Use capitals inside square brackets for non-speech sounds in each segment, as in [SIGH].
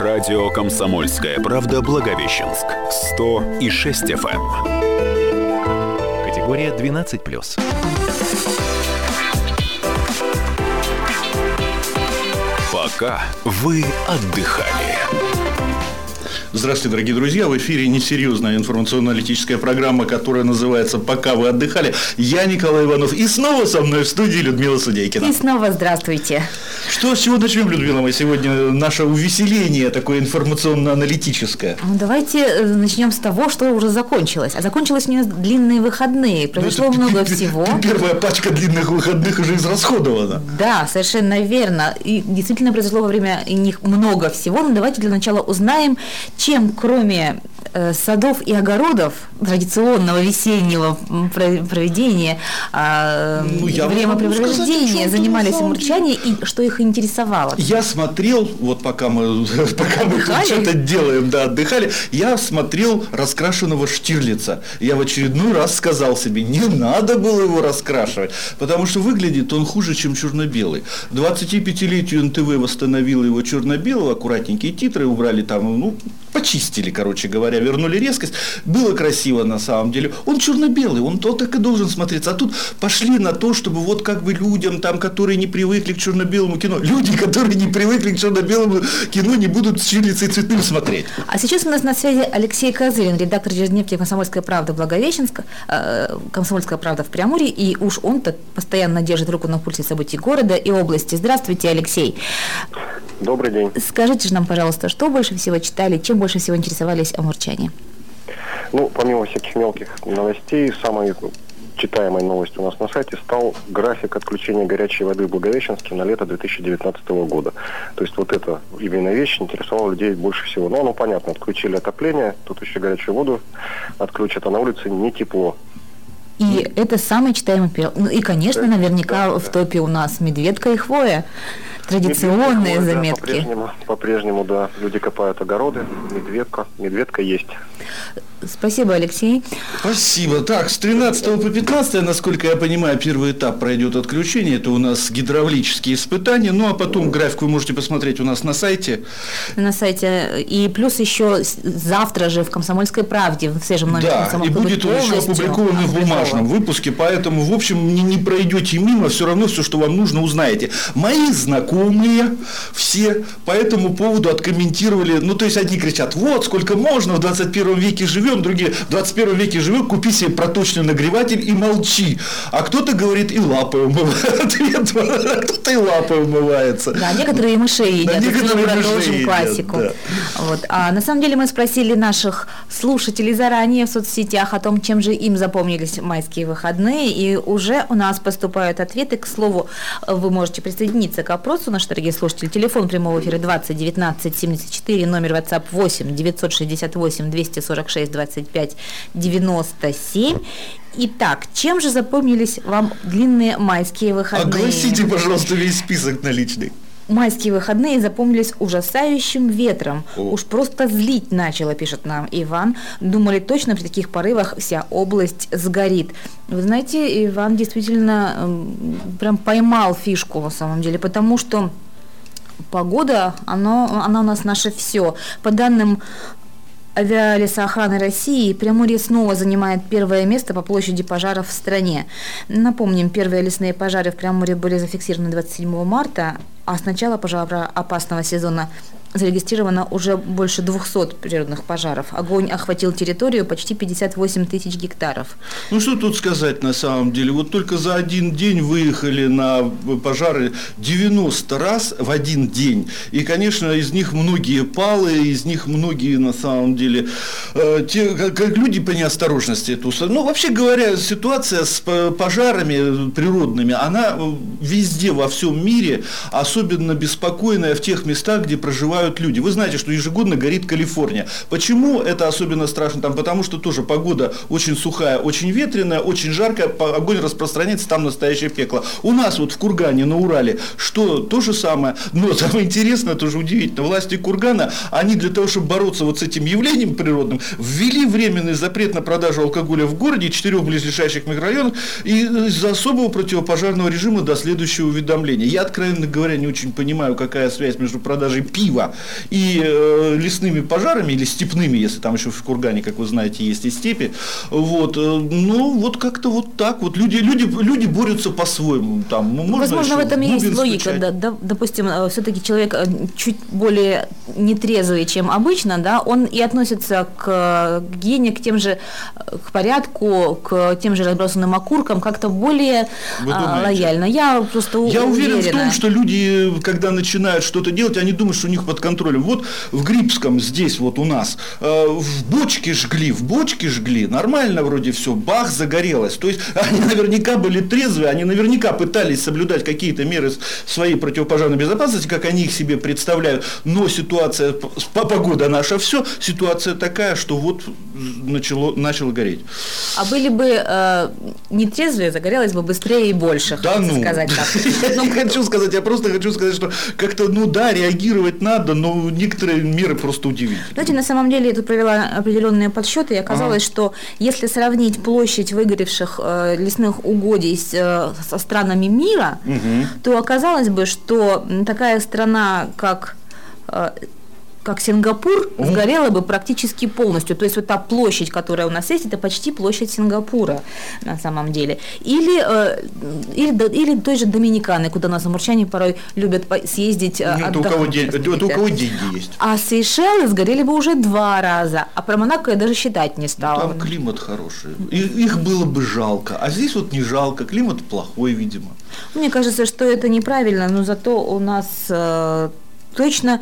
Радио «Комсомольская правда» Благовещенск. 100 и 6 FM. Эм. Категория 12+. Пока вы отдыхали. Здравствуйте, дорогие друзья. В эфире несерьезная информационно-аналитическая программа, которая называется «Пока вы отдыхали». Я Николай Иванов. И снова со мной в студии Людмила Судейкина. И снова здравствуйте. Что, с чего начнем, Людмила, мы сегодня наше увеселение такое информационно-аналитическое? Ну, давайте э, начнем с того, что уже закончилось. А закончилось у нас длинные выходные. Ну, Произошло ну, много [LAUGHS] всего. Первая пачка длинных выходных уже израсходована. Да, совершенно верно. И действительно произошло во время них много всего. Но давайте для начала узнаем, чем кроме э, садов и огородов традиционного весеннего проведения э, ну, времяпрепровождения занимались амурчане и что их интересовало? Я смотрел, вот пока мы, [LAUGHS] пока мы что-то делаем, да, отдыхали, я смотрел раскрашенного Штирлица. Я в очередной раз сказал себе, не надо было его раскрашивать, потому что выглядит он хуже, чем черно-белый. 25-летию НТВ восстановил его черно-белого, аккуратненькие титры убрали там, ну, почистили, короче говоря, вернули резкость. Было красиво на самом деле. Он черно-белый, он то так и должен смотреться. А тут пошли на то, чтобы вот как бы людям, там, которые не привыкли к черно-белому кино, люди, которые не привыкли к черно-белому кино, не будут с чилицей цветным смотреть. А сейчас у нас на связи Алексей Козырин, редактор ежедневки «Комсомольская правда» Благовещенска, э, «Комсомольская правда» в Преамуре, и уж он-то постоянно держит руку на пульсе событий города и области. Здравствуйте, Алексей. Добрый день. Скажите же нам, пожалуйста, что больше всего читали, чем больше всего интересовались амурчане? Ну, помимо всяких мелких новостей, самой читаемой новостью у нас на сайте стал график отключения горячей воды в Благовещенске на лето 2019 года. То есть вот эта именно вещь интересовала людей больше всего. Но ну, понятно, отключили отопление, тут еще горячую воду отключат, а на улице не тепло. И это самый читаемый период. Ну и, конечно, наверняка да, в топе у нас медведка и хвоя. Традиционные медведка, заметки. Да, по-прежнему, по-прежнему, да, люди копают огороды, медведка, медведка есть. Спасибо, Алексей. Спасибо. Так, с 13 по 15, насколько я понимаю, первый этап пройдет отключение. Это у нас гидравлические испытания. Ну, а потом график вы можете посмотреть у нас на сайте. На сайте. И плюс еще завтра же в «Комсомольской правде» в свежем номере Да, и будет он еще опубликован в бумажном выпуске. Поэтому, в общем, не, не пройдете мимо, все равно все, что вам нужно, узнаете. Мои знакомые все по этому поводу откомментировали. Ну, то есть, одни кричат, вот, сколько можно, в 21 веке живем живем, другие в 21 веке живем, купи себе проточный нагреватель и молчи. А кто-то говорит, и лапы умывают, [LAUGHS] а кто-то и лапы умывается. Да, некоторые мышей едят, да, некоторые продолжим мышей классику. Едят, да. вот. А на самом деле мы спросили наших слушателей заранее в соцсетях о том, чем же им запомнились майские выходные, и уже у нас поступают ответы. К слову, вы можете присоединиться к опросу, наши дорогие слушатели. Телефон прямого эфира 20 19 74, номер WhatsApp 8 968 246 25 97. Итак, чем же запомнились вам длинные майские выходные? Огласите, пожалуйста, весь список наличный. Майские выходные запомнились ужасающим ветром. О. Уж просто злить начало, пишет нам Иван. Думали, точно при таких порывах вся область сгорит. Вы знаете, Иван действительно эм, прям поймал фишку на самом деле, потому что погода, оно, она у нас наше все. По данным авиалесоохраны России Приморье снова занимает первое место по площади пожаров в стране. Напомним, первые лесные пожары в Приморье были зафиксированы 27 марта, а с начала пожароопасного сезона зарегистрировано уже больше 200 природных пожаров. Огонь охватил территорию почти 58 тысяч гектаров. Ну что тут сказать на самом деле? Вот только за один день выехали на пожары 90 раз в один день. И, конечно, из них многие палы, из них многие на самом деле э, те, как, люди по неосторожности это Ну, вообще говоря, ситуация с пожарами природными, она везде во всем мире, особенно беспокойная в тех местах, где проживают погибают люди. Вы знаете, что ежегодно горит Калифорния. Почему это особенно страшно? Там, потому что тоже погода очень сухая, очень ветреная, очень жаркая, огонь распространяется, там настоящее пекло. У нас вот в Кургане, на Урале, что то же самое. Но [LAUGHS] самое интересное, тоже удивительно, власти Кургана, они для того, чтобы бороться вот с этим явлением природным, ввели временный запрет на продажу алкоголя в городе, четырех близлежащих микрорайонах, и из-за особого противопожарного режима до следующего уведомления. Я, откровенно говоря, не очень понимаю, какая связь между продажей пива и э, лесными пожарами, или степными, если там еще в Кургане, как вы знаете, есть и степи. Вот, э, ну, вот как-то вот так вот. Люди, люди, люди борются по-своему. Там, ну, можно Возможно, в этом есть логика. Да, да, допустим, все-таки человек э, чуть более нетрезвый, чем обычно, да, он и относится к э, гигиене, к тем же, э, к порядку, к тем же разбросанным окуркам как-то более а, лояльно. Я просто Я уверен в том, что люди, когда начинают что-то делать, они думают, что у них под контролем. Вот в Грибском, здесь вот у нас, э, в бочке жгли, в бочке жгли, нормально вроде все, бах, загорелось. То есть [LAUGHS] они наверняка были трезвые, они наверняка пытались соблюдать какие-то меры своей противопожарной безопасности, как они их себе представляют. Но ситуация, п- с- погода наша все, ситуация такая, что вот начало, начало гореть. А были бы э, нетрезвые, загорелось бы быстрее и больше, Да ну. сказать так. [LAUGHS] Я не хочу сказать, я просто хочу сказать, что как-то, ну да, реагировать надо, но некоторые меры просто удивительны. Знаете, на самом деле я тут провела определенные подсчеты, и оказалось, что если сравнить площадь выгоревших э, лесных угодий с, э, со странами мира, то оказалось бы, что такая страна, как э, как Сингапур, сгорела бы практически полностью. То есть вот та площадь, которая у нас есть, это почти площадь Сингапура на самом деле. Или, э, или, или той же Доминиканы, куда нас замурчане порой любят съездить. э, Ну, Это у, кого отдохнуть, день- у кого деньги есть. А Сейшелы сгорели бы уже два раза, а про Монако я даже считать не стала. Там климат хороший. И- их было бы жалко. А здесь вот не жалко. Климат плохой, видимо. Мне кажется, что это неправильно, но зато у нас э, точно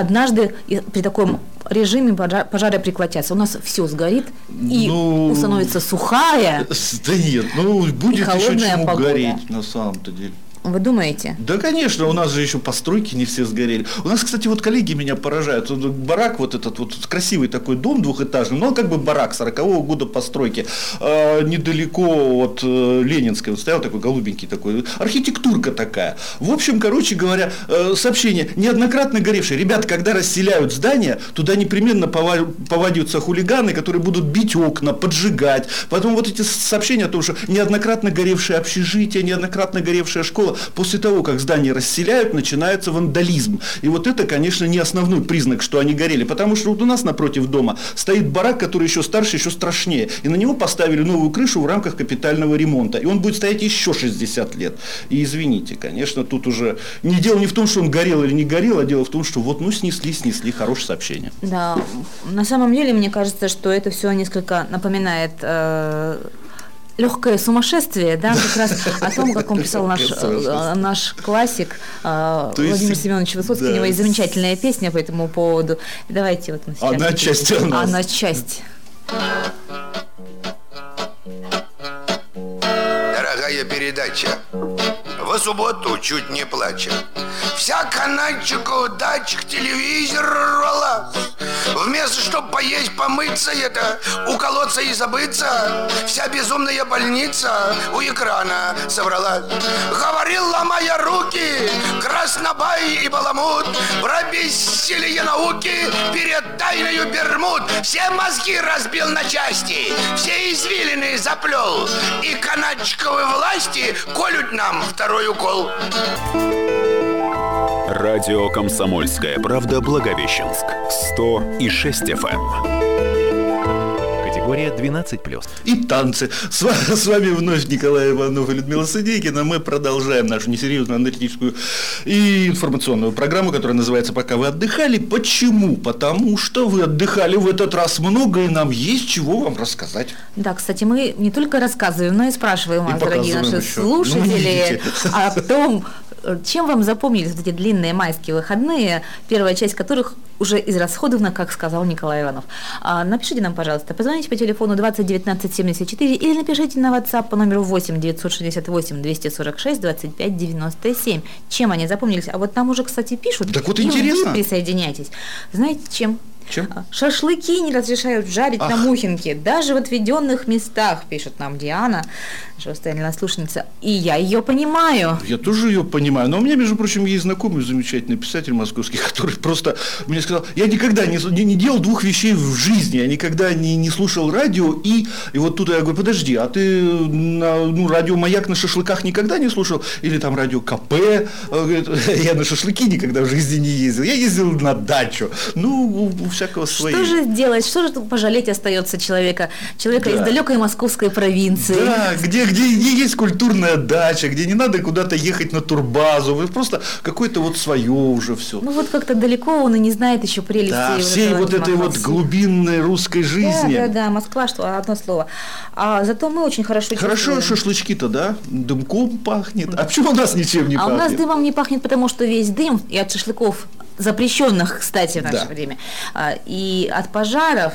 однажды и при таком режиме пожа- пожары прекратятся. У нас все сгорит и Ну, установится сухая. Да нет, ну будет еще холодная чему погода. гореть на самом-то деле. Вы думаете? Да, конечно, у нас же еще постройки не все сгорели. У нас, кстати, вот коллеги меня поражают. Барак, вот этот вот красивый такой дом двухэтажный, но он как бы барак 40-го года постройки. А, недалеко от э, Ленинской, вот стоял такой голубенький такой, архитектурка такая. В общем, короче говоря, э, сообщение, неоднократно горевшее. Ребята, когда расселяют здания, туда непременно пова- повадятся хулиганы, которые будут бить окна, поджигать. Потом вот эти сообщения о том, что неоднократно горевшее общежитие, неоднократно горевшая школа, после того, как здания расселяют, начинается вандализм. И вот это, конечно, не основной признак, что они горели, потому что вот у нас напротив дома стоит барак, который еще старше, еще страшнее, и на него поставили новую крышу в рамках капитального ремонта, и он будет стоять еще 60 лет. И извините, конечно, тут уже не дело не в том, что он горел или не горел, а дело в том, что вот, ну, снесли, снесли, хорошее сообщение. Да, на самом деле мне кажется, что это все несколько напоминает легкое сумасшествие, да, как раз о том, как он писал наш, э, наш классик э, Владимир Семенович Высоцкий, у него есть замечательная песня по этому поводу. Давайте вот мы сейчас... Одна часть о нас. Одна часть. Дорогая передача, в субботу чуть не плача. Вся канальчика удач к телевизору рвалась. Вместо чтоб поесть, помыться это, уколоться и забыться, вся безумная больница у экрана собралась. Говорил, ломая руки, краснобай и баламут, про бессилие науки перед тайною Бермуд. Все мозги разбил на части, все извилины заплел, и канадчиковые власти колют нам второй укол. Радио «Комсомольская правда» Благовещенск. 100 и 6 FM. Категория 12+. и танцы. С вами, с вами вновь Николай Иванов и Людмила Сидейкина. Мы продолжаем нашу несерьезную аналитическую и информационную программу, которая называется «Пока вы отдыхали». Почему? Потому что вы отдыхали в этот раз много, и нам есть чего вам рассказать. Да, кстати, мы не только рассказываем, но и спрашиваем вас, дорогие наши еще. Ну, слушатели, видите. о том, чем вам запомнились вот эти длинные майские выходные, первая часть которых уже израсходована, как сказал Николай Иванов. А, напишите нам, пожалуйста, позвоните по телефону 20 19 74 или напишите на WhatsApp по номеру 8 968 246 25 97. Чем они запомнились? А вот нам уже, кстати, пишут. Так вот и интересно. вы присоединяйтесь. Знаете, чем? Чем? А, Шашлыки не разрешают жарить на Мухинке, даже в отведенных местах, пишет нам Диана, постоянная слушательница. И я ее понимаю. Я тоже ее понимаю. Но у меня, между прочим, есть знакомый замечательный писатель московский, [LAUGHS] который просто мне сказал, я никогда не, не, не делал двух вещей в жизни, я никогда не, не слушал радио, и, и вот тут я говорю, подожди, а ты на, ну, радио «Маяк» на шашлыках никогда не слушал? Или там радио КП? Говорит, [LAUGHS] я на шашлыки никогда в жизни не ездил, я ездил на дачу. Ну, у, у всякого свои. Что же сделать, что же пожалеть остается человека, человека Да. из далекой московской провинции? Да, где, где, есть культурная дача, где не надо куда-то ехать на турбазу, вы просто какое-то вот свое уже все. Ну вот как-то далеко он и не знает еще прелести Да, всей вот этой вот глубинной русской жизни. Да, да, да, Москва, что одно слово. А зато мы очень хорошо Хорошо чувствуем. шашлычки-то, да? Дымком пахнет. А почему у нас ничем не а у нас пахнет? дымом не пахнет, потому что весь дым, и от шашлыков, запрещенных, кстати, в наше Да. время, а, и от пожаров,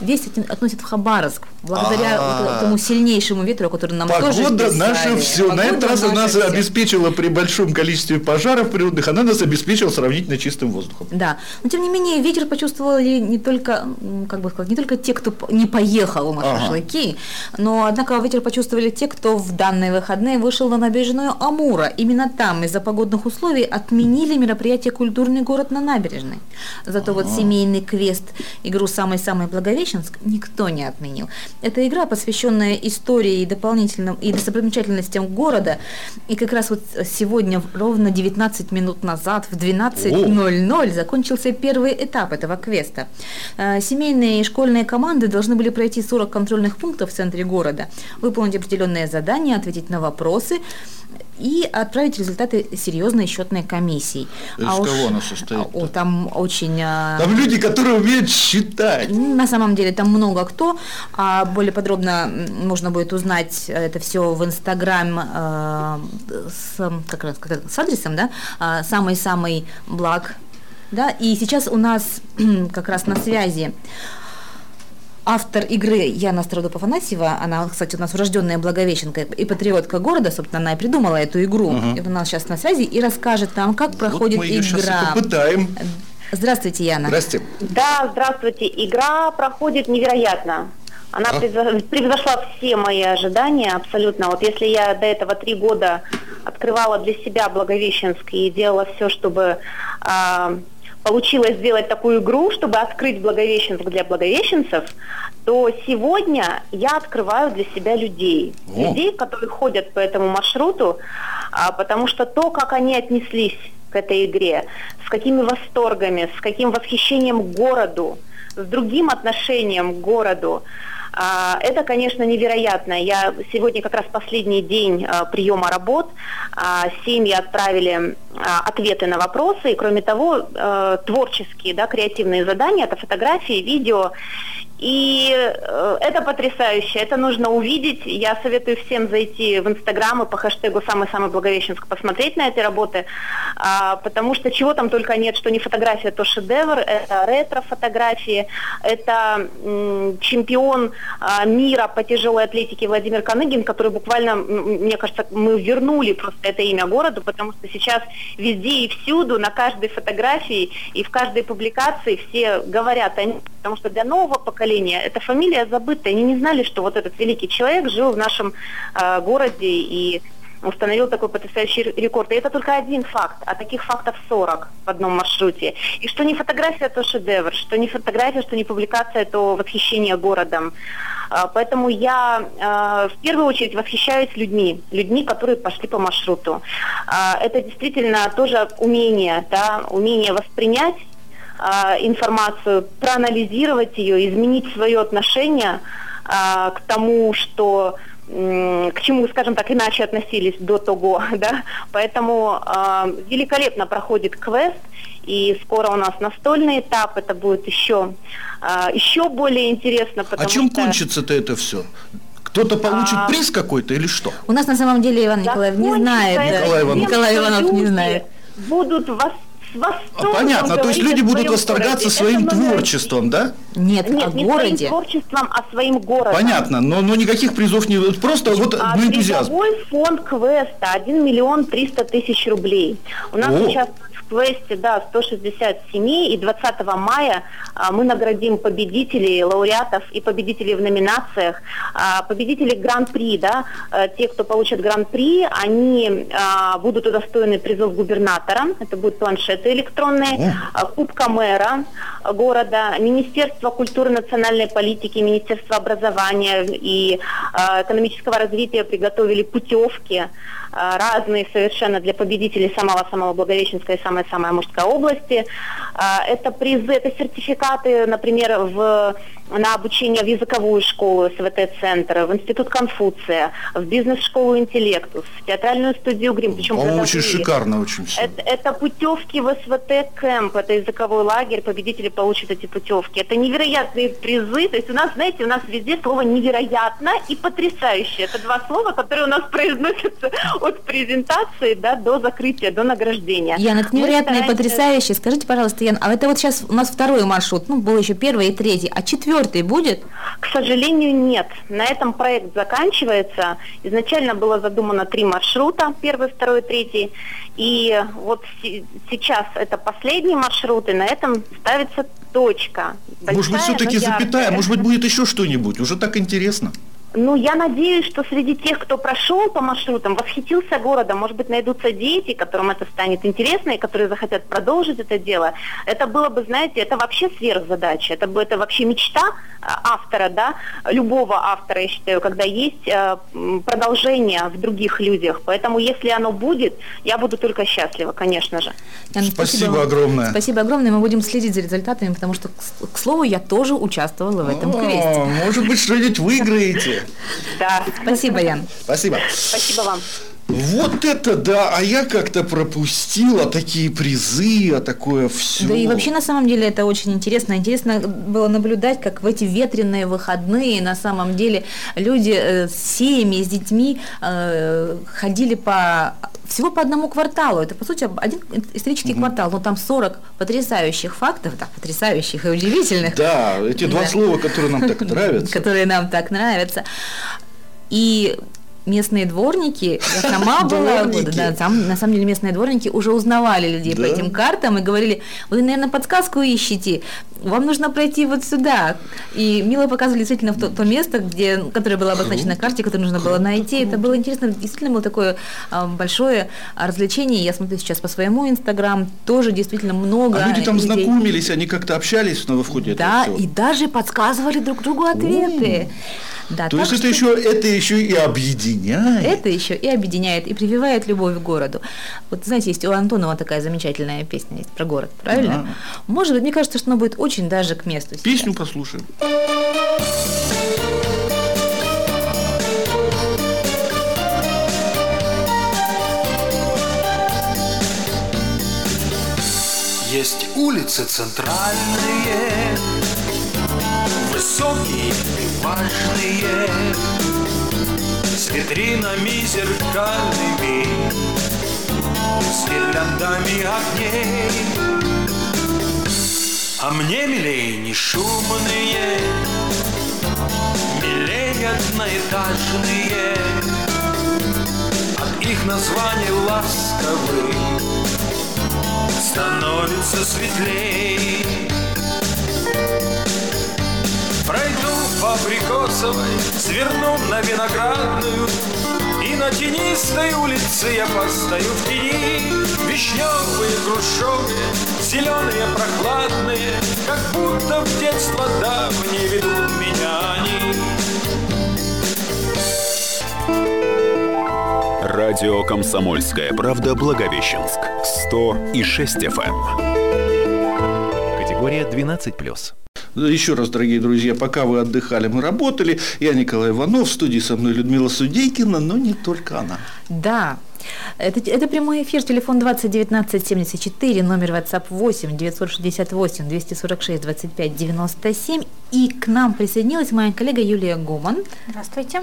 весь относят в Хабаровск, благодаря А. вот этому сильнейшему ветру, который нам тоже Погода наша все. На этот Погода раз она нас всё. обеспечила при большом количестве пожаров природных, она нас обеспечила сравнительно чистым воздухом. Да, но тем не менее ветер почувствовали не только, как бы сказать, не только те, кто не поехал на Ага. шашлыки, но однако ветер почувствовали те, кто в данные выходные вышел на набережную Амура. Именно там из-за погодных условий отменили мероприятие «Культурный город» на набережной. Зато вот семейный квест, игру «Самый-самый Благовещенск» никто не отменил. Это игра, посвященная истории и дополнительным и достопримечательностям города. И как раз вот сегодня, ровно 19 минут назад, в 12.00 закончился первый этап этого квеста. Э, Семейные и школьные команды должны были пройти 40 контрольных пунктов в центре города, выполнить определенные задания, ответить на вопросы и отправить результаты серьезной счетной комиссии. Из кого она состоит-то? О, там очень... а, Там люди, которые умеют считать. на самом деле там много кто. А более подробно можно будет узнать это все в Инстаграм э, с, как раз, как с адресом, да, а, самый-самый благ. Да, и сейчас у нас [CLEARS THROAT] как раз на связи автор игры Яна Стародуб-Афанасьева, она, кстати, у нас урожденная благовещенка и патриотка города, собственно, она и придумала эту игру. И у нас сейчас на связи и расскажет нам, как проходит вот мы ее сейчас игра. и попытаем. Здравствуйте, Яна. Здрасте. Да, здравствуйте. Игра проходит невероятно. Она А? превзо- превзошла все мои ожидания абсолютно. Вот если я до этого три года открывала для себя Благовещенск и делала все, чтобы а, получилось сделать такую игру, чтобы открыть Благовещенск для благовещенцев, то сегодня я открываю для себя людей. О. Людей, которые ходят по этому маршруту, а, потому что то, как они отнеслись к этой игре, с какими восторгами, с каким восхищением к городу, с другим отношением к городу, это, конечно, невероятно. Я сегодня как раз последний день а, приема работ. А, Семьи отправили а, ответы на вопросы. И, кроме того, творческие, да, креативные задания, это фотографии, видео. И э, это потрясающе, это нужно увидеть. Я советую всем зайти в Инстаграм и по хэштегу «Самый-самый Благовещенск» посмотреть на эти работы, а, потому что чего там только нет, что не фотография, то шедевр, это ретро-фотографии, это чемпион а, мира по тяжелой атлетике Владимир Каныгин, который буквально, мне кажется, мы вернули просто это имя городу, потому что сейчас везде и всюду, на каждой фотографии и в каждой публикации все говорят о нем, потому что для нового поколения эта фамилия забытая. Они не знали, что вот этот великий человек жил в нашем э, городе и установил такой потрясающий рекорд. И это только один факт, а таких фактов 40 в одном маршруте. И что не фотография, то шедевр, что не фотография, что не публикация, то восхищение городом. А, Поэтому я э, в первую очередь восхищаюсь людьми, людьми, которые пошли по маршруту. А, Это действительно тоже умение, да, умение воспринять информацию, проанализировать ее, изменить свое отношение а, к тому, что к чему, скажем так, иначе относились до того, [LAUGHS] да, поэтому а, великолепно проходит квест, и скоро у нас настольный этап, это будет еще, а, еще более интересно, А потому чем что... кончится-то это все? Кто-то получит А. приз какой-то или что? У нас на самом деле Иван Николаев не знает. Николай Иванов. Николай Иванов не знает. Будут вос- с восторгом понятно, то есть люди будут восторгаться городе. своим Это творчеством, да? Нет, Нет, о не городе. своим творчеством, а своим городом. Понятно, но, но никаких призов не... Просто вот А ну, энтузиазм. фонд квеста 1 миллион 300 тысяч рублей. У нас О. участвуют в квесте, да, 160 семей, и 20 мая а, мы наградим победителей, лауреатов и победителей в номинациях. А, победители Гран-при, да, а, те, кто получат Гран-при, они а, будут удостоены призов губернатора, это будут планшеты электронные, а, Кубка мэра города, Министерство культуры и национальной политики, Министерство образования и а, экономического развития приготовили путевки разные совершенно для победителей самого-самого Благовещенской и самой-самой Амурской области. А, это призы, это сертификаты, например, в, на обучение в языковую школу СВТ-центр, в Институт Конфуция, в бизнес-школу Интеллектус, в театральную студию Грим. Причем По-моему, очень шикарно очень все. Это, это путевки в СВТ-кэмп, это языковой лагерь, победители получат эти путевки. Это невероятные призы, то есть у нас, знаете, у нас везде слово «невероятно» и «потрясающе». Это два слова, которые у нас произносятся от презентации да, до закрытия, до награждения. Ян, это невероятно и потрясающе. Скажите, пожалуйста, Ян, а это вот сейчас у нас второй маршрут, ну, был еще первый и третий, а четвертый будет? К сожалению, нет. На этом проект заканчивается. Изначально было задумано три маршрута, первый, второй, третий. И вот сейчас это последний маршрут, и на этом ставится точка. Большая, может быть, все-таки запятая, может быть, будет еще что-нибудь. Уже так интересно. Ну, я надеюсь, что среди тех, кто прошел по маршрутам, восхитился городом, может быть, найдутся дети, которым это станет интересно и которые захотят продолжить это дело. Это было бы, знаете, это вообще сверхзадача, это, бы, это вообще мечта а, автора, да, любого автора, я считаю, когда есть э, продолжение в других людях. Поэтому, если оно будет, я буду только счастлива, конечно же. Яна, спасибо, спасибо огромное. Спасибо огромное, мы будем следить за результатами, потому что, к слову, я тоже участвовала в этом квесте. Может быть, что-нибудь выиграете. Да. Спасибо, Ян. Спасибо. Спасибо вам. Вот это да, а я как-то пропустила такие призы, а такое все. Да и вообще на самом деле это очень интересно. Интересно было наблюдать, как в эти ветреные выходные на самом деле люди э, с семьями, с детьми э, ходили по всего по одному кварталу. Это, по сути, один исторический угу. квартал, но там 40 потрясающих фактов, да, потрясающих и удивительных. Да, эти два да. слова, которые нам так [LAUGHS] нравятся. Которые нам так нравятся. И местные дворники, я сама [LAUGHS] была, да, там, на самом деле местные дворники уже узнавали людей да. по этим картам и говорили, вы, наверное, подсказку ищете, вам нужно пройти вот сюда. И Мила показывали действительно в то, то место, где, которое было обозначено на карте, которое нужно было найти. Это было интересно, действительно было такое а, большое развлечение. Я смотрю сейчас по своему инстаграм, тоже действительно много. А люди там людей. знакомились, они как-то общались на входе. Да, и даже подсказывали друг другу ответы. Да, То есть это, еще, это еще и объединяет. Это еще и объединяет, и прививает любовь к городу. Вот знаете, есть у Антонова такая замечательная песня есть про город, правильно? Да. Может быть, мне кажется, что она будет очень даже к месту. Песню сейчас. послушаем. Есть улицы центральные, высокие и важные, с витринами зеркальными, с гирляндами огней. А мне милей не шумные, милее одноэтажные, от их названий ласковых становится светлей. Пройду по Абрикосовой, сверну на Виноградную, И на тенистой улице я постою в тени. Вишневые, грушевые, зеленые, прохладные, Как будто в детство давние ведут меня они. Радио «Комсомольская правда» Благовещенск. 100 и 6 FM. Категория 12+. Еще раз, дорогие друзья, пока вы отдыхали, мы работали. Я Николай Иванов, в студии со мной Людмила Судейкина, но не только она. Да, это, это прямой эфир, телефон 20 19 74, номер WhatsApp 8 968 246 25 97. И к нам присоединилась моя коллега Юлия Гуман. Здравствуйте.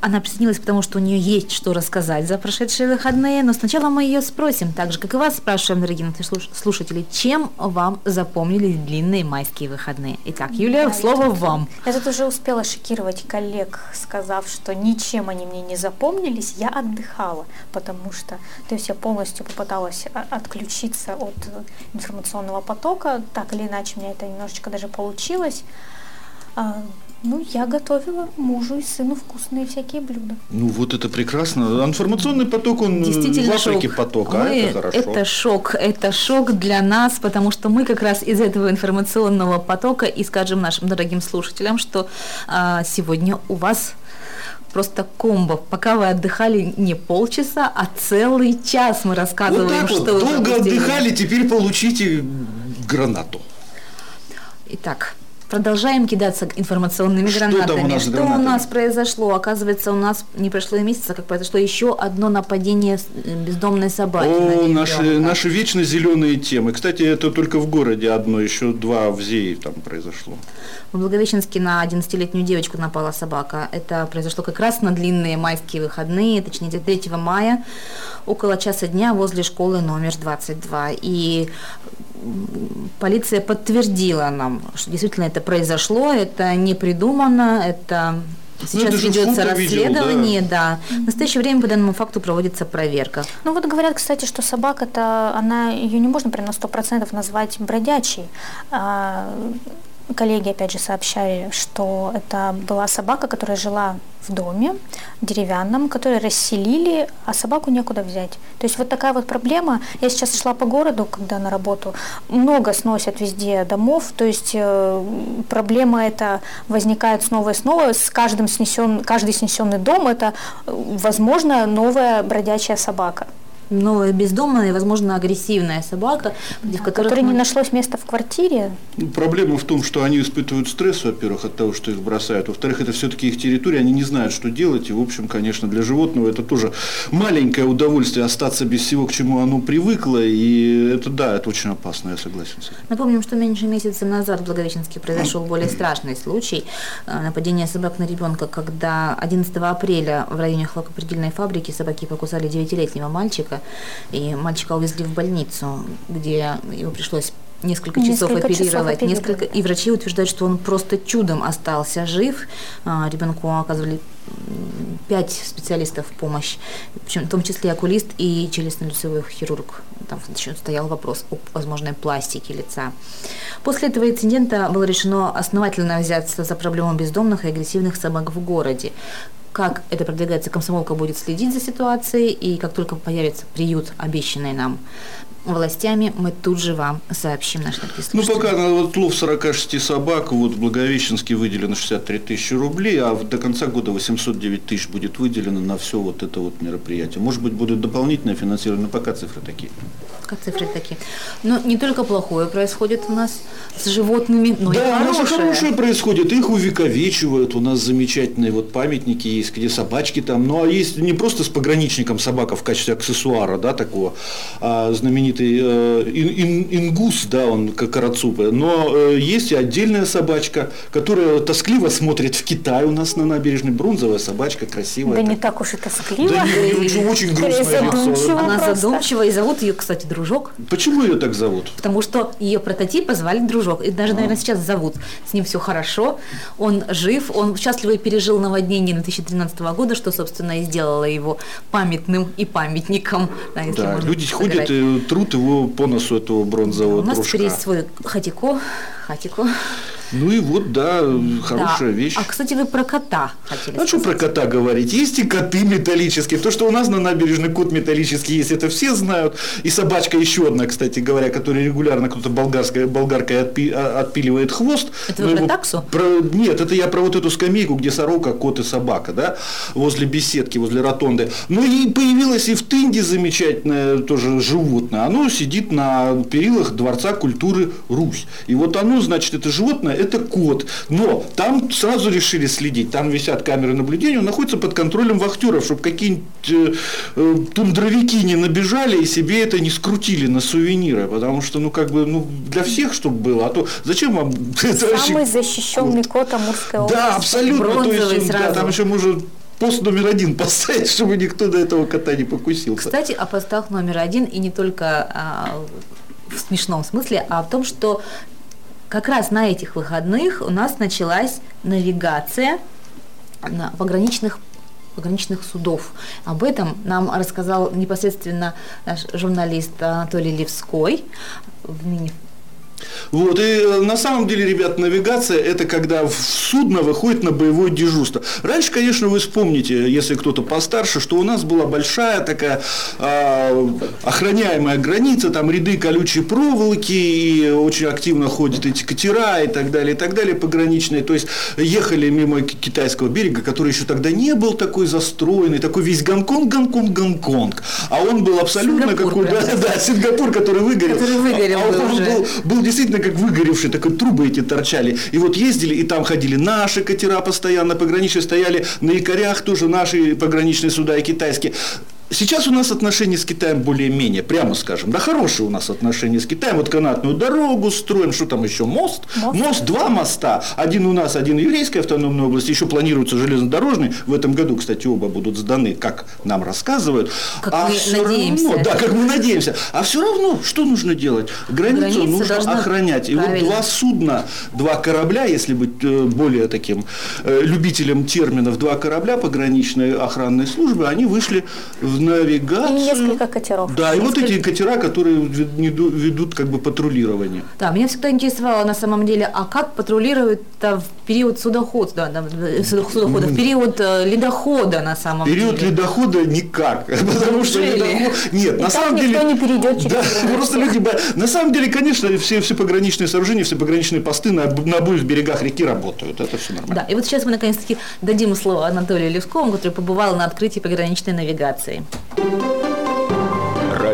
Она присоединилась, потому что у нее есть что рассказать за прошедшие выходные, но сначала мы ее спросим, так же, как и вас спрашиваем, дорогие слушатели, чем вам запомнились длинные майские выходные? Итак, Юлия, да, слово я вам. Я тут уже успела шокировать коллег, сказав, что ничем они мне не запомнились, я отдыхала, потому что, то есть я полностью попыталась отключиться от информационного потока, так или иначе у меня это немножечко даже получилось. А, ну, я готовила мужу и сыну вкусные всякие блюда. Ну, вот это прекрасно. Информационный поток, он Действительно в Африке шок. поток, а мы, это хорошо. Это шок, это шок для нас, потому что мы как раз из этого информационного потока и скажем нашим дорогим слушателям, что а, сегодня у вас просто комбо. Пока вы отдыхали не полчаса, а целый час мы рассказываем, вот так что вот, вы долго отдыхали, теперь получите гранату. Итак, Продолжаем кидаться информационными Что гранатами. там у нас Что гранатами? у нас произошло? Оказывается, у нас не прошло и месяца, как произошло еще одно нападение э, бездомной собаки. на О, наши, ребенка. наши вечно зеленые темы. Кстати, это только в городе одно, еще два в ЗЕИ там произошло. В Благовещенске на 11-летнюю девочку напала собака. Это произошло как раз на длинные майские выходные, точнее 3 мая, около часа дня возле школы номер 22. И полиция подтвердила нам, что действительно это произошло, это не придумано, это Сейчас Ну, это же ведется фото видео, расследование, да. В настоящее время по данному факту проводится проверка. Ну вот говорят, кстати, что собака-то, она, ее не можно прям на 100% назвать бродячей. А, коллеги, опять же, сообщали, что это была собака, которая жила в доме деревянном, которую расселили, а собаку некуда взять. То есть вот такая вот проблема. Я сейчас шла по городу, когда на работу, много сносят везде домов, то есть э, проблема эта возникает снова и снова. С каждым снесен, каждый снесенный дом это, э, возможно, новая бродячая собака. Новая бездомная и, возможно, агрессивная собака, против которых которой мы- не нашлось места в квартире. Ну, Проблема в том, что они испытывают стресс, во-первых, от того, что их бросают. Во-вторых, это все-таки их территория, они не знают, что делать. И, в общем, конечно, для животного это тоже маленькое удовольствие остаться без всего, к чему оно привыкло. И это, да, это очень опасно, я согласен с этим. Напомним, что меньше месяца назад в Благовещенске произошел более страшный случай э, нападения собак на ребенка, когда 11 апреля в районе хлопопредельной фабрики собаки покусали 9-летнего мальчика, и мальчика увезли в больницу, где его пришлось несколько часов Несколько часов оперировать, оперировать. несколько, и врачи утверждают, что он просто чудом остался жив. А, Ребенку оказывали пять специалистов в помощь, причем в том числе окулист и челюстно-лицевой хирург. Там еще стоял вопрос о возможной пластике лица. После этого инцидента было решено основательно взяться за проблему бездомных и агрессивных собак в городе. Как это продвигается, комсомолка будет следить за ситуацией, и как только появится приют, обещанный нам властями, мы тут же вам сообщим наши Ну, слушатели. пока на вот лов 46 собак, вот в Благовещенске выделено 63 тысячи рублей, а до конца года 809 тысяч будет выделено на все вот это вот мероприятие. Может быть, будет дополнительное финансирование, но пока цифры такие. Как цифры такие. Но не только плохое происходит у нас с животными, но да, и у нас и хорошее. хорошее происходит, их увековечивают, у нас замечательные вот памятники есть, где собачки там, ну а есть не просто с пограничником собака в качестве аксессуара, да, такого, а знаменитый э, ин- ин- ингус, да, он как карацупы, но э, есть и отдельная собачка, которая тоскливо смотрит в Китай у нас на набережной, бронзовая собачка, красивая. Да так. не так уж и тоскливо. Да не, очень, очень грустное лицо. Она просто. задумчива, и зовут ее, кстати, Дружок, Почему ее так зовут? потому что ее прототипа звали Дружок. И даже, наверное, сейчас зовут. С ним все хорошо, он жив, он счастливо пережил наводнение 2013 года, что, собственно, и сделало его памятным и памятником. Да, если Да, люди так ходят и трут его по носу этого бронзового У нас дружка. теперь есть свой хатико, хатико. Ну и вот, да, хорошая Да. вещь. А, кстати, вы про кота хотели А что про кота говорить? Есть и коты металлические. То, что у нас на набережной кот металлический есть, это все знают. И собачка еще одна, кстати говоря, которая регулярно кто-то болгарской, болгаркой отпи- а- отпиливает хвост. Это Но вы про его- таксу? про- Нет, это я про вот эту скамейку, где сорока, кот и собака, да, возле беседки, возле ротонды. Ну и появилось и в Тынде замечательное тоже животное. Оно сидит на перилах Дворца культуры Русь. И вот оно, значит, это животное, это кот. Но там сразу решили следить. Там висят камеры наблюдения, он находится под контролем вахтеров, чтобы какие-нибудь э, э, тундровики не набежали и себе это не скрутили на сувениры. Потому что, ну, как бы, ну, для всех, чтобы было. А то зачем вам [LAUGHS] Самый защищенный кот Амурской области. да, абсолютно. То есть, да, сразу. там еще может пост номер один [LAUGHS] поставить, чтобы никто до этого кота не покусился. Кстати, о постах номер один, и не только а, в смешном смысле, а в том, что как раз на этих выходных у нас началась навигация на пограничных пограничных судов. Об этом нам рассказал непосредственно наш журналист Анатолий Левской, ныне вот, и э, на самом деле, ребят, навигация – это когда судно выходит на боевое дежурство. Раньше, конечно, вы вспомните, если кто-то постарше, что у нас была большая такая э, охраняемая граница, там ряды колючей проволоки, и очень активно ходят эти катера и так далее, и так далее, пограничные. То есть, ехали мимо китайского берега, который еще тогда не был такой застроенный, такой весь Гонконг, Гонконг, Гонконг. А он был абсолютно какой, да, [LAUGHS] да, Сингапур, который выгорел. Который выгорел а, а он уже. был, был действительно как выгоревший, такой трубы эти торчали. И вот ездили, и там ходили наши катера постоянно, пограничные стояли на якорях тоже наши пограничные суда и китайские. Сейчас у нас отношения с Китаем более-менее, прямо скажем, да, хорошие у нас отношения с Китаем. Вот канатную дорогу строим, что там еще, мост? Мост, мост два моста. Один у нас, один в Еврейской автономной области, еще планируется железнодорожный. В этом году, кстати, оба будут сданы, как нам рассказывают. Как а мы все надеемся. Равно, да, как мы надеемся. А все равно, что нужно делать? Границу Граница нужно охранять. И вот два судна, два корабля, если быть э, более таким э, любителем терминов, два корабля пограничной охранной службы, они вышли в навигацию. И несколько катеров. Да, и вот эти катера, которые веду- ведут как бы патрулирование. Да, меня всегда интересовало на самом деле, а как патрулируют в период судоходства, да, в- судо- судохода, в период э, ледохода на самом Период деле? ледохода никак, [LAUGHS] потому что ледоход... Нет, И на так самом никто деле... не перейдет через Да, просто люди... бо- На самом деле, конечно, все, все пограничные сооружения, все пограничные посты на, об- на обоих берегах реки работают. Это все нормально. Да, и вот сейчас мы наконец-таки дадим слово Анатолию Левскому, который побывал на открытии пограничной навигации. Thank you.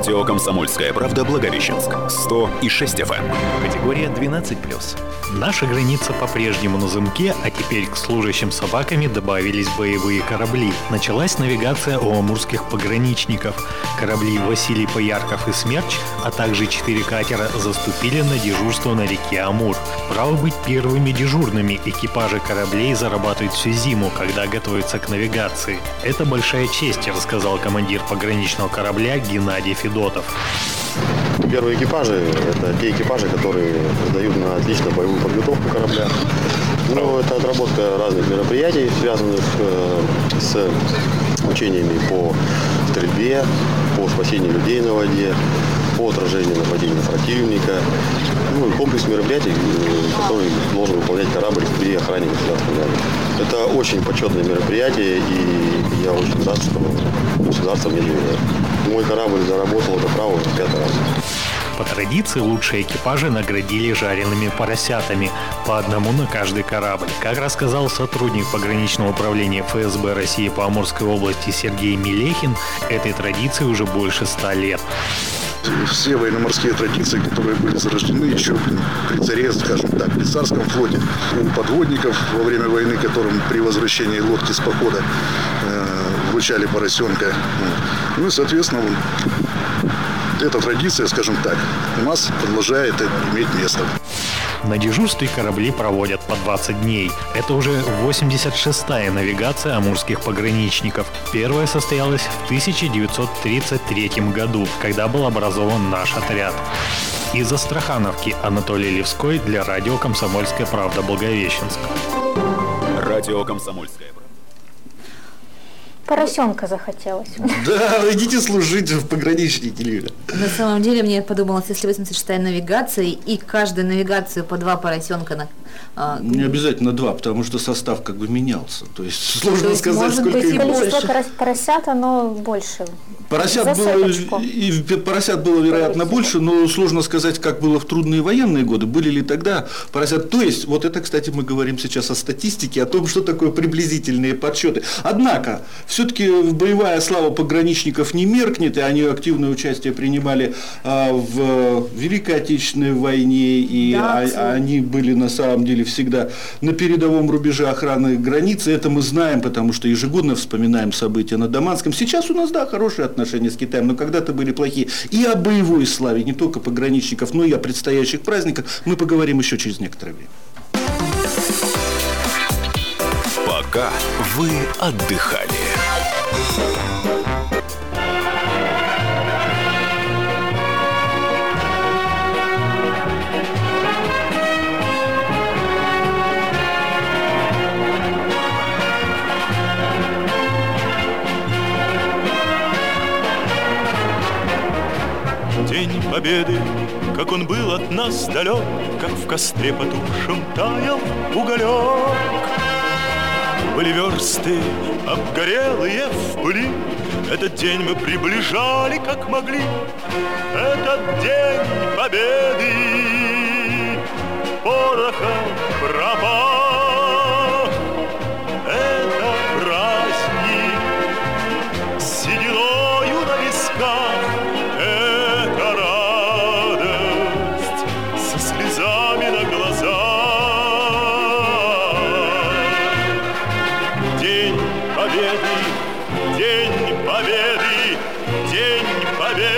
Радио «Комсомольская правда» Благовещенск. 106 FM. Категория 12+. Наша граница по-прежнему на замке, а теперь к служащим собаками добавились боевые корабли. Началась навигация у амурских пограничников. Корабли Василий Поярков и Смерч, а также четыре катера заступили на дежурство на реке Амур. Право быть первыми дежурными экипажи кораблей зарабатывают всю зиму, когда готовятся к навигации. Это большая честь, рассказал командир пограничного корабля Геннадий Федотов. Первые экипажи – это те экипажи, которые сдают на отлично боевую подготовку корабля. Ну, это отработка разных мероприятий, связанных э, с учениями по стрельбе, по спасению людей на воде, по отражению нападений противника. Ну, и комплекс мероприятий, э, который должен выполнять корабль при охране государственной границы. Это очень почетное мероприятие, и я очень рад, что государство мне доверяет. Мой корабль заработал это право в пятый раз. По традиции лучшие экипажи наградили жареными поросятами, по одному на каждый корабль. Как рассказал сотрудник пограничного управления ФСБ России по Амурской области Сергей Мелехин, этой традиции уже больше ста лет. Все военно-морские традиции, которые были зарождены еще при царе, скажем так, при царском флоте. У подводников во время войны, которым при возвращении лодки с похода э, вручали поросенка. Ну и, соответственно, эта традиция, скажем так, у нас продолжает иметь место. На дежурстве корабли проводят по 20 дней. Это уже 86-я навигация амурских пограничников. Первая состоялась в 1933 году, когда был образован наш отряд. Из Астрахановки Анатолий Левской для радио «Комсомольская правда» Благовещенск. Радио «Комсомольская правда». Поросенка захотелось. Да, идите служить в пограничники, Лиля. На самом деле мне подумалось, если 86-я навигация и каждую навигацию по два поросенка на... а, Не обязательно два, потому что состав как бы менялся. То есть [LAUGHS] сложно То есть, сказать, может сколько быть, и Количество больше. порос- поросят, оно больше. Поросят За было, соточку. и поросят было, вероятно, больше, но сложно сказать, как было в трудные военные годы. Были ли тогда поросят? То есть, вот это, кстати, мы говорим сейчас о статистике, о том, что такое приблизительные подсчеты. Однако, все-таки боевая слава пограничников не меркнет, и они активное участие принимали а, в Великой Отечественной войне, и Да, а- они были на самом деле всегда на передовом рубеже охраны границы. Это мы знаем, потому что ежегодно вспоминаем события на Даманском. Сейчас у нас, да, хорошие отношения с Китаем, но когда-то были плохие. И о боевой славе не только пограничников, но и о предстоящих праздниках мы поговорим еще через некоторое время. По пока вы отдыхали. Победы, как он был от нас далек, Как в костре потухшем таял уголек. Были версты, обгорелые в пыли, Этот день мы приближали, как могли. Этот день Победы порохом пропах. Победы, День Победы, День Победы.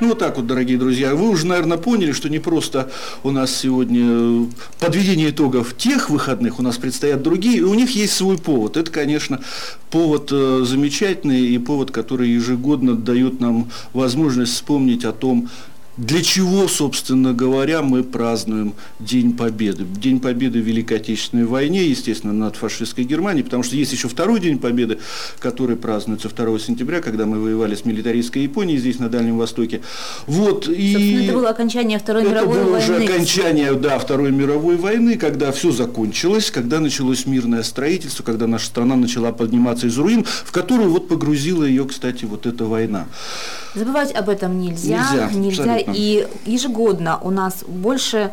Ну, вот так вот, дорогие друзья. Вы уже, наверное, поняли, что не просто у нас сегодня э, подведение итогов тех выходных, у нас предстоят другие, и у них есть свой повод. Это, конечно, повод э, замечательный и повод, который ежегодно дает нам возможность вспомнить о том, для чего, собственно говоря, мы празднуем День Победы? День Победы в Великой Отечественной войне, естественно, над фашистской Германией, потому что есть еще второй День Победы, который празднуется 2 сентября, когда мы воевали с милитаристской Японией здесь, на Дальнем Востоке. Вот, и... Собственно, это было окончание Второй Это мировой было войны. уже окончание да, Второй мировой войны, когда все закончилось, когда началось мирное строительство, когда наша страна начала подниматься из руин, в которую вот погрузила ее, кстати, вот эта война. Забывать об этом нельзя. Нельзя, абсолютно. И ежегодно у нас больше,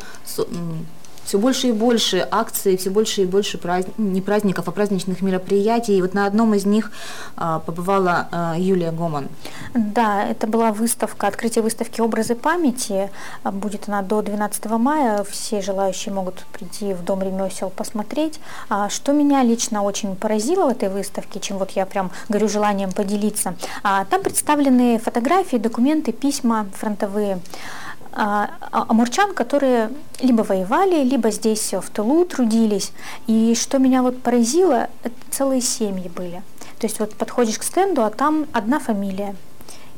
все больше и больше акций, все больше и больше празд... не праздников, а праздничных мероприятий. И вот на одном из них а, побывала а, Юлия Гоман. Да, это была выставка, открытие выставки «Образы памяти». А, Будет она до 12 мая. Все желающие могут прийти в Дом ремесел посмотреть. Что меня лично очень поразило в этой выставке, чем вот я прям горю желанием поделиться, там представлены фотографии, документы, письма фронтовые амурчан, которые либо воевали, либо здесь в тылу трудились. И что меня вот поразило, это целые семьи были. То есть вот подходишь к стенду, а там одна фамилия.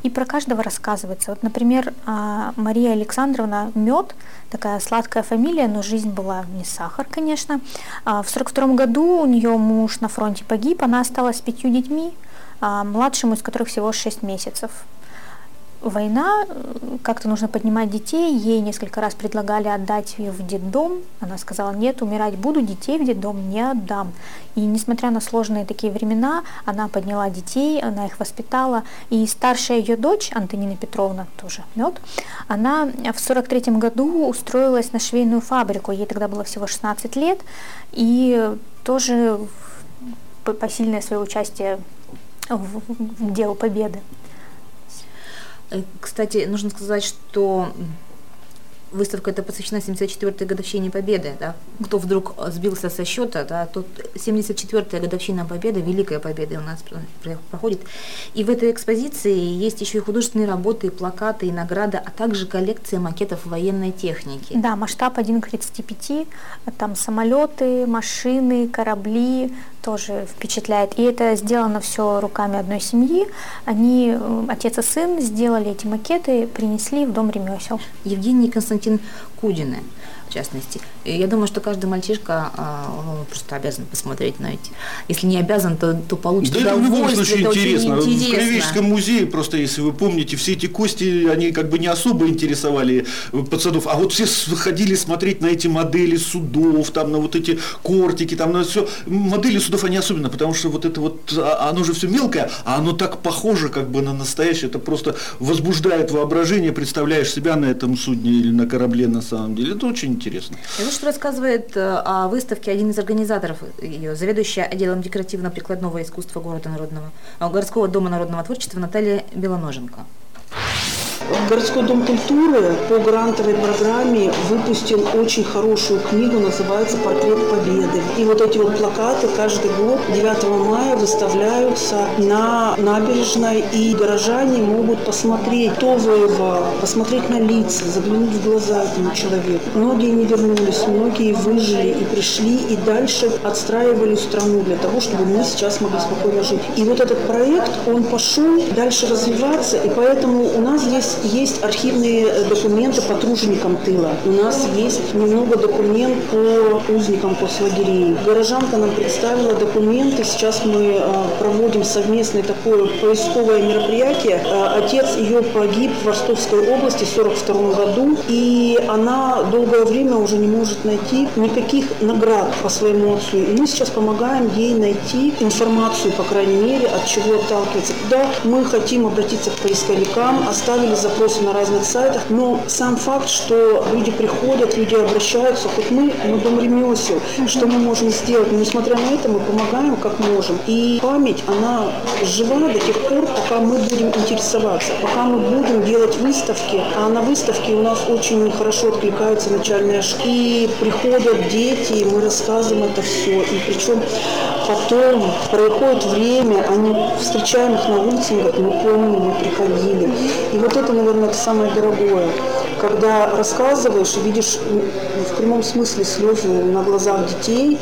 И про каждого рассказывается. Вот, например, а, Мария Александровна Мед, такая сладкая фамилия, но жизнь была не сахар, конечно. А, В 1942 году у нее муж на фронте погиб, она осталась с пятью детьми, а, младшему из которых всего 6 месяцев война, э, как-то нужно поднимать детей, ей несколько раз предлагали отдать ее в детдом, она сказала, нет, умирать буду, детей в детдом не отдам. И несмотря на сложные такие времена, она подняла детей, она их воспитала, и старшая ее дочь, Антонина Петровна, тоже мед, она в 43 году устроилась на швейную фабрику, ей тогда было всего 16 лет, и тоже посильное свое участие в, в делу победы. Э, Кстати, нужно сказать, что выставка эта посвящена 74-й годовщине Победы. Да? Кто вдруг э, сбился со счета, да, тут 74-я годовщина Победы, Великая Победа у нас про- про- проходит. И в этой экспозиции есть еще и художественные работы, и плакаты, и награды, а также коллекция макетов военной техники. Да, масштаб 1 к 35, там самолеты, машины, корабли, тоже впечатляет. И это сделано все руками одной семьи. Они, э, отец и сын, сделали эти макеты, принесли в дом ремесел. Евгений Константин Кудины, частности. И я думаю, что каждый мальчишка а, он просто обязан посмотреть на эти. Если не обязан, то, то получит Да это в любом случае это очень интересно. В интересно. Краеведческом музее, просто если вы помните, все эти кости, они как бы не особо интересовали пацанов, а вот все ходили смотреть на эти модели судов, там на вот эти кортики, там на все. Модели судов, они особенно, потому что вот это вот, а- оно же все мелкое, а оно так похоже как бы на настоящее, это просто возбуждает воображение, представляешь себя на этом судне или на корабле на самом деле. Это очень интересно. И вот что рассказывает э, о выставке один из организаторов ее, заведующая отделом декоративно-прикладного искусства города народного, э, городского дома народного творчества Наталья Белоноженко. Городской дом культуры по грантовой программе выпустил очень хорошую книгу, называется «Портрет Победы». И вот эти вот плакаты каждый год 9 мая выставляются на набережной, и горожане могут посмотреть, кто воевал, посмотреть на лица, заглянуть в глаза этому человеку. Многие не вернулись, многие выжили и пришли, и дальше отстраивали страну для того, чтобы мы сейчас могли спокойно жить. И вот этот проект, он пошел дальше развиваться, и поэтому у нас здесь есть архивные документы по труженикам тыла. У нас есть немного документов по узникам концлагерей. Горожанка нам представила документы. Сейчас мы э, проводим совместное такое поисковое мероприятие. Э, отец ее погиб в Ростовской области в 1942 году, и она долгое время уже не может найти никаких наград по своему отцу. И мы сейчас помогаем ей найти информацию, по крайней мере, от чего отталкиваться. Куда мы хотим обратиться к поисковикам, оставили запросы на разных сайтах, но сам факт, что люди приходят, люди обращаются, хоть мы, мы дом ремесел, что мы можем сделать, но несмотря на это мы помогаем как можем. И память, она жива до тех пор, пока мы будем интересоваться, пока мы будем делать выставки, а на выставке у нас очень хорошо откликаются начальные школы, и приходят дети, и мы рассказываем это все, и причем потом проходит время, они встречаем их на улице, и говорят, мы помним, мы приходили. И вот это, наверное, это самое дорогое когда рассказываешь и видишь в прямом смысле слезы на глазах детей,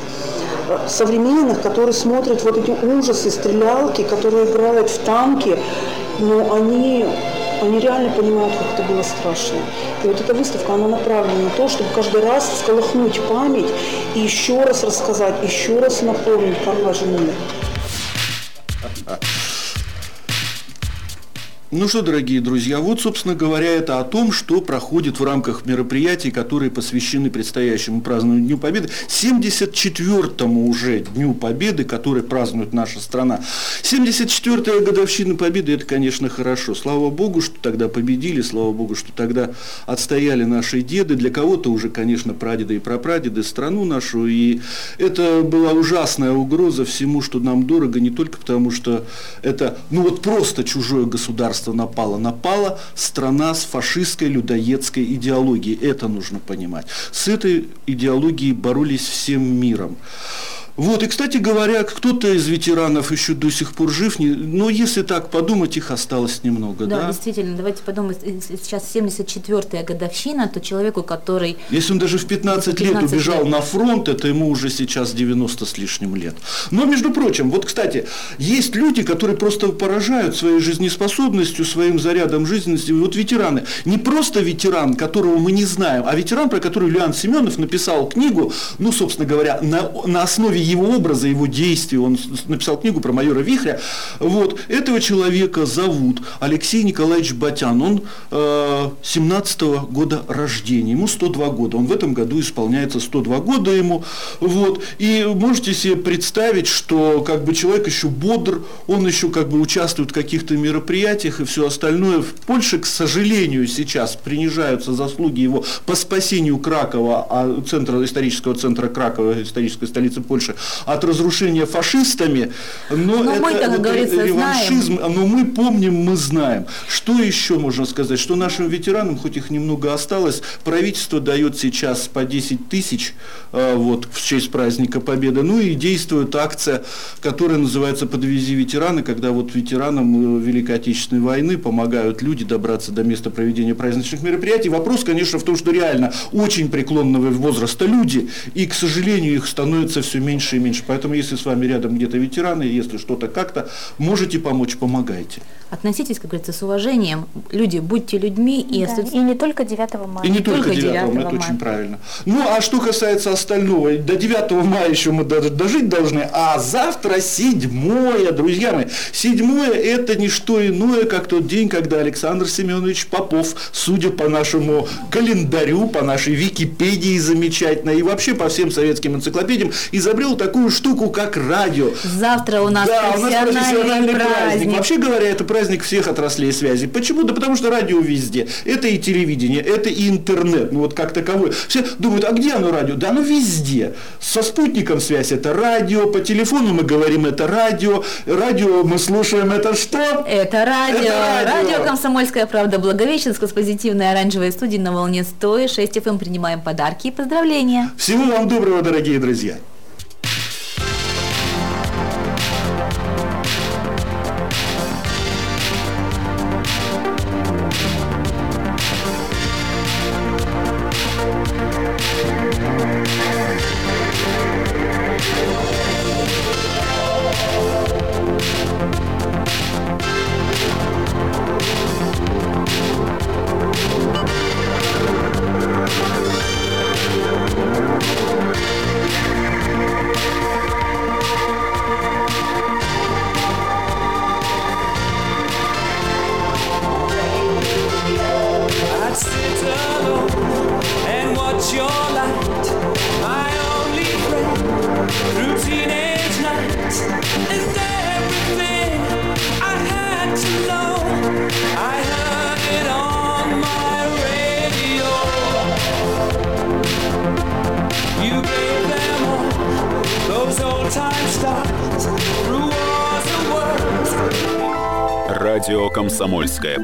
э, современных, которые смотрят вот эти ужасы, стрелялки, которые играют в танки, но они, они реально понимают, как это было страшно. И вот эта выставка, она направлена на то, чтобы каждый раз сколыхнуть память и еще раз рассказать, еще раз напомнить, как важен мир. Ну что, дорогие друзья, вот, собственно говоря, это о том, что проходит в рамках мероприятий, которые посвящены предстоящему празднованию Дню Победы, 74-му уже Дню Победы, который празднует наша страна. 74-я годовщина Победы, это, конечно, хорошо. Слава Богу, что тогда победили, слава Богу, что тогда отстояли наши деды. Для кого-то уже, конечно, прадеды и прапрадеды страну нашу. И это была ужасная угроза всему, что нам дорого, не только потому, что это, ну вот просто чужое государство государство напало. Напала страна с фашистской людоедской идеологией. Это нужно понимать. С этой идеологией боролись всем миром. Вот, и, кстати говоря, кто-то из ветеранов еще до сих пор жив, не, но если так подумать, их осталось немного, да? Да, действительно, давайте подумать, если сейчас 74-я годовщина, то человеку, который... Если он даже в 15, 15 лет убежал лет. на фронт, это ему уже сейчас 90 с лишним лет. Но, между прочим, вот, кстати, есть люди, которые просто поражают своей жизнеспособностью, своим зарядом жизненности. Вот ветераны. Не просто ветеран, которого мы не знаем, а ветеран, про который Леон Семенов написал книгу, ну, собственно говоря, на, на основе его образа, его действий, он написал книгу про майора Вихря, вот, этого человека зовут Алексей Николаевич Батян, он э, 17 -го года рождения, ему 102 года, он в этом году исполняется 102 года ему, вот, и можете себе представить, что как бы человек еще бодр, он еще как бы участвует в каких-то мероприятиях и все остальное. В Польше, к сожалению, сейчас принижаются заслуги его по спасению Кракова, а центра, исторического центра Кракова, исторической столицы Польши, больше от разрушения фашистами, но, но это, мы, как говорится, реваншизм, знаем. но мы помним, мы знаем. Что еще можно сказать? Что нашим ветеранам, хоть их немного осталось, правительство дает сейчас по 10 тысяч э, вот, в честь праздника Победы, ну и действует акция, которая называется «Подвези ветераны», когда вот ветеранам э, Великой Отечественной войны помогают люди добраться до места проведения праздничных мероприятий. Вопрос, конечно, в том, что реально очень преклонного возраста люди, и, к сожалению, их становится все меньше меньше и меньше. Поэтому, если с вами рядом где-то ветераны, если что-то как-то, можете помочь, помогайте. Относитесь, как говорится, с уважением. Люди, будьте людьми. И, да, и не только 9 мая. И не, только 9, 9 мая, это очень правильно. Ну, а что касается остального, до 9 мая еще мы дожить должны, а завтра седьмое, друзья мои. Седьмое – это не что иное, как тот день, когда Александр Семенович Попов, судя по нашему календарю, по нашей Википедии замечательной, и вообще по всем советским энциклопедиям, изобрел открыл такую штуку, как радио. Завтра у нас Да, у нас профессиональный профессиональный праздник. праздник. Вообще говоря, это праздник всех отраслей связи. Почему? Да потому что радио везде. Это и телевидение, это и интернет, ну вот как таковой. Все думают, а где оно радио? Да оно везде. Со спутником связь это радио, по телефону мы говорим это радио, радио мы слушаем это что? Это радио. Это радио. радио «Комсомольская правда» Благовещенск с позитивной оранжевой студии на волне 106 FM. Принимаем подарки и поздравления. Всего вам доброго, дорогие друзья.